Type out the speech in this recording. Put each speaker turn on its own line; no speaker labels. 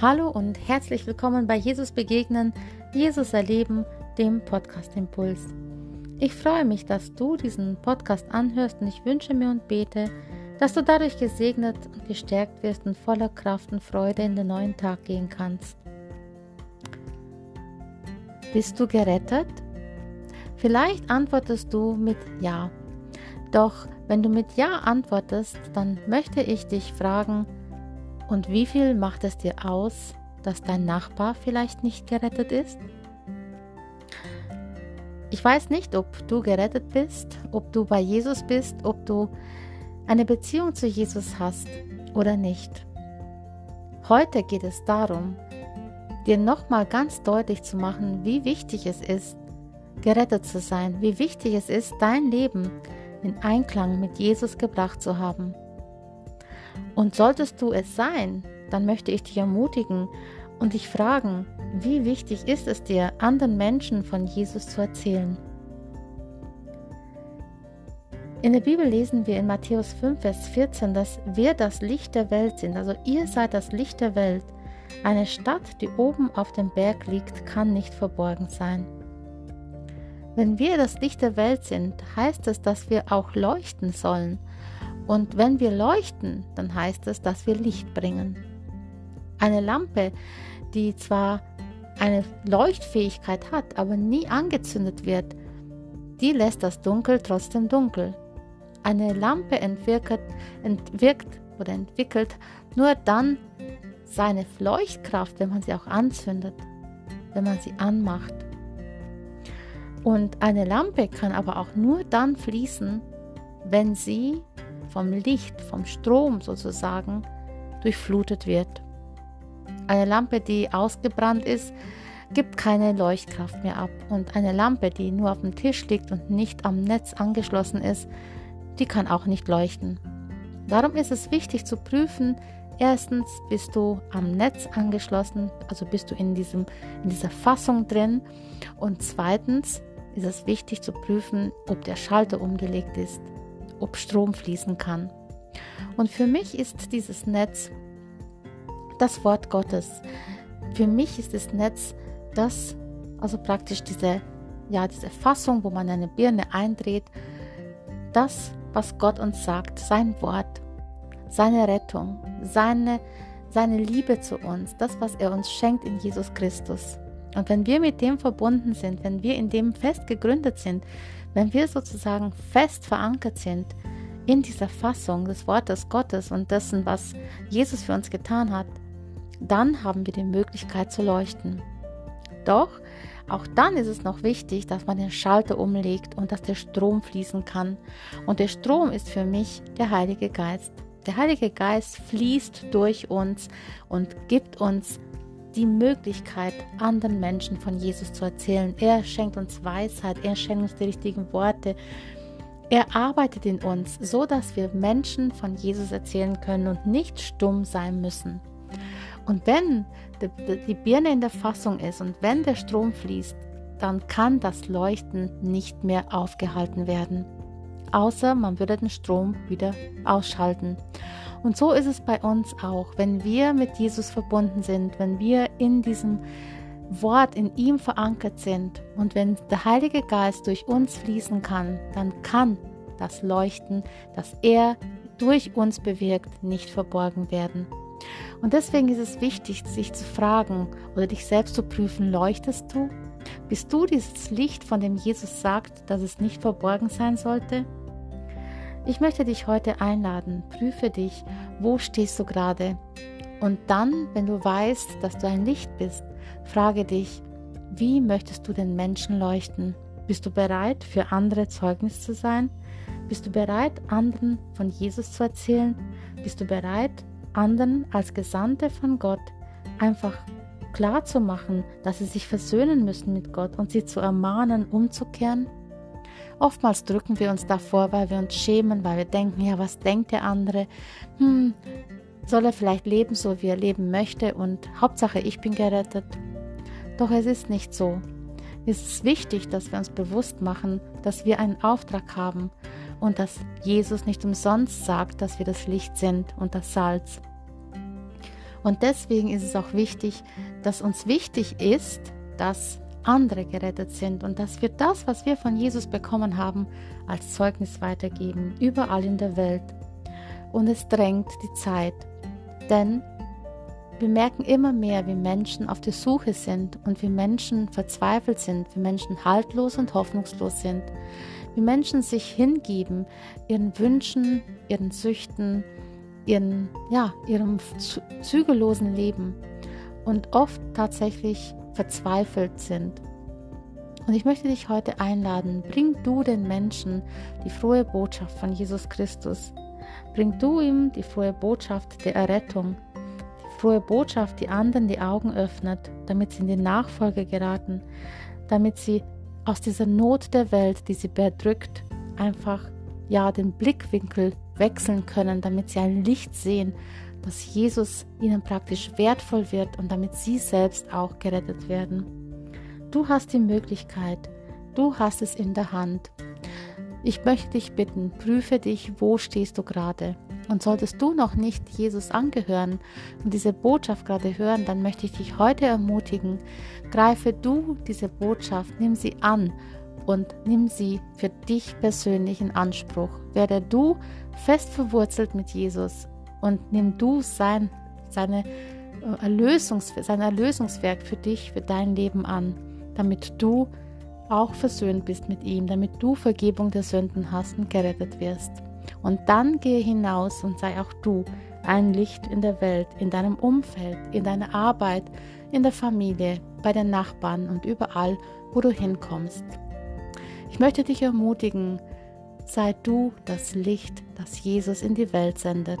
Hallo und herzlich willkommen bei Jesus Begegnen, Jesus Erleben, dem Podcast Impuls. Ich freue mich, dass du diesen Podcast anhörst und ich wünsche mir und bete, dass du dadurch gesegnet und gestärkt wirst und voller Kraft und Freude in den neuen Tag gehen kannst. Bist du gerettet? Vielleicht antwortest du mit Ja. Doch wenn du mit Ja antwortest, dann möchte ich dich fragen, und wie viel macht es dir aus, dass dein Nachbar vielleicht nicht gerettet ist? Ich weiß nicht, ob du gerettet bist, ob du bei Jesus bist, ob du eine Beziehung zu Jesus hast oder nicht. Heute geht es darum, dir nochmal ganz deutlich zu machen, wie wichtig es ist, gerettet zu sein, wie wichtig es ist, dein Leben in Einklang mit Jesus gebracht zu haben. Und solltest du es sein, dann möchte ich dich ermutigen und dich fragen, wie wichtig ist es dir, anderen Menschen von Jesus zu erzählen? In der Bibel lesen wir in Matthäus 5, Vers 14, dass wir das Licht der Welt sind. Also ihr seid das Licht der Welt. Eine Stadt, die oben auf dem Berg liegt, kann nicht verborgen sein. Wenn wir das Licht der Welt sind, heißt es, dass wir auch leuchten sollen. Und wenn wir leuchten, dann heißt es, dass wir Licht bringen. Eine Lampe, die zwar eine Leuchtfähigkeit hat, aber nie angezündet wird, die lässt das Dunkel trotzdem dunkel. Eine Lampe entwirkt, entwirkt oder entwickelt nur dann seine Leuchtkraft, wenn man sie auch anzündet, wenn man sie anmacht. Und eine Lampe kann aber auch nur dann fließen, wenn sie vom Licht, vom Strom sozusagen durchflutet wird. Eine Lampe, die ausgebrannt ist, gibt keine Leuchtkraft mehr ab und eine Lampe, die nur auf dem Tisch liegt und nicht am Netz angeschlossen ist, die kann auch nicht leuchten. Darum ist es wichtig zu prüfen, erstens bist du am Netz angeschlossen, also bist du in, diesem, in dieser Fassung drin und zweitens ist es wichtig zu prüfen, ob der Schalter umgelegt ist ob Strom fließen kann. Und für mich ist dieses Netz das Wort Gottes. Für mich ist das Netz das, also praktisch diese, ja, diese Fassung, wo man eine Birne eindreht, das, was Gott uns sagt, sein Wort, seine Rettung, seine, seine Liebe zu uns, das, was er uns schenkt in Jesus Christus. Und wenn wir mit dem verbunden sind, wenn wir in dem fest gegründet sind, wenn wir sozusagen fest verankert sind in dieser Fassung des Wortes Gottes und dessen, was Jesus für uns getan hat, dann haben wir die Möglichkeit zu leuchten. Doch auch dann ist es noch wichtig, dass man den Schalter umlegt und dass der Strom fließen kann. Und der Strom ist für mich der Heilige Geist. Der Heilige Geist fließt durch uns und gibt uns die Möglichkeit, anderen Menschen von Jesus zu erzählen. Er schenkt uns Weisheit, er schenkt uns die richtigen Worte. Er arbeitet in uns, so dass wir Menschen von Jesus erzählen können und nicht stumm sein müssen. Und wenn die Birne in der Fassung ist und wenn der Strom fließt, dann kann das Leuchten nicht mehr aufgehalten werden. Außer man würde den Strom wieder ausschalten. Und so ist es bei uns auch, wenn wir mit Jesus verbunden sind, wenn wir in diesem Wort in ihm verankert sind und wenn der Heilige Geist durch uns fließen kann, dann kann das Leuchten, das er durch uns bewirkt, nicht verborgen werden. Und deswegen ist es wichtig, sich zu fragen oder dich selbst zu prüfen, leuchtest du? Bist du dieses Licht, von dem Jesus sagt, dass es nicht verborgen sein sollte? Ich möchte dich heute einladen, prüfe dich, wo stehst du gerade. Und dann, wenn du weißt, dass du ein Licht bist, frage dich, wie möchtest du den Menschen leuchten? Bist du bereit, für andere Zeugnis zu sein? Bist du bereit, anderen von Jesus zu erzählen? Bist du bereit, anderen als Gesandte von Gott einfach klar zu machen, dass sie sich versöhnen müssen mit Gott und sie zu ermahnen, umzukehren? Oftmals drücken wir uns davor, weil wir uns schämen, weil wir denken, ja, was denkt der andere? Hm, soll er vielleicht leben, so wie er leben möchte und Hauptsache, ich bin gerettet. Doch es ist nicht so. Es ist wichtig, dass wir uns bewusst machen, dass wir einen Auftrag haben und dass Jesus nicht umsonst sagt, dass wir das Licht sind und das Salz. Und deswegen ist es auch wichtig, dass uns wichtig ist, dass andere gerettet sind und dass wir das, was wir von Jesus bekommen haben, als Zeugnis weitergeben, überall in der Welt. Und es drängt die Zeit, denn wir merken immer mehr, wie Menschen auf der Suche sind und wie Menschen verzweifelt sind, wie Menschen haltlos und hoffnungslos sind, wie Menschen sich hingeben ihren Wünschen, ihren Süchten, ihren, ja, ihrem zügellosen Leben und oft tatsächlich verzweifelt sind. Und ich möchte dich heute einladen, bring du den Menschen die frohe Botschaft von Jesus Christus. Bring du ihm die frohe Botschaft der Errettung, die frohe Botschaft, die anderen die Augen öffnet, damit sie in die Nachfolge geraten, damit sie aus dieser Not der Welt, die sie bedrückt, einfach ja den Blickwinkel wechseln können, damit sie ein Licht sehen, dass Jesus ihnen praktisch wertvoll wird und damit sie selbst auch gerettet werden. Du hast die Möglichkeit, du hast es in der Hand. Ich möchte dich bitten, prüfe dich, wo stehst du gerade. Und solltest du noch nicht Jesus angehören und diese Botschaft gerade hören, dann möchte ich dich heute ermutigen, greife du diese Botschaft, nimm sie an und nimm sie für dich persönlich in Anspruch. Werde du fest verwurzelt mit Jesus und nimm du sein, seine äh, Erlösungs, sein Erlösungswerk für dich, für dein Leben an, damit du auch versöhnt bist mit ihm, damit du Vergebung der Sünden hast und gerettet wirst. Und dann gehe hinaus und sei auch du ein Licht in der Welt, in deinem Umfeld, in deiner Arbeit, in der Familie, bei den Nachbarn und überall, wo du hinkommst. Ich möchte dich ermutigen, sei du das Licht, das Jesus in die Welt sendet.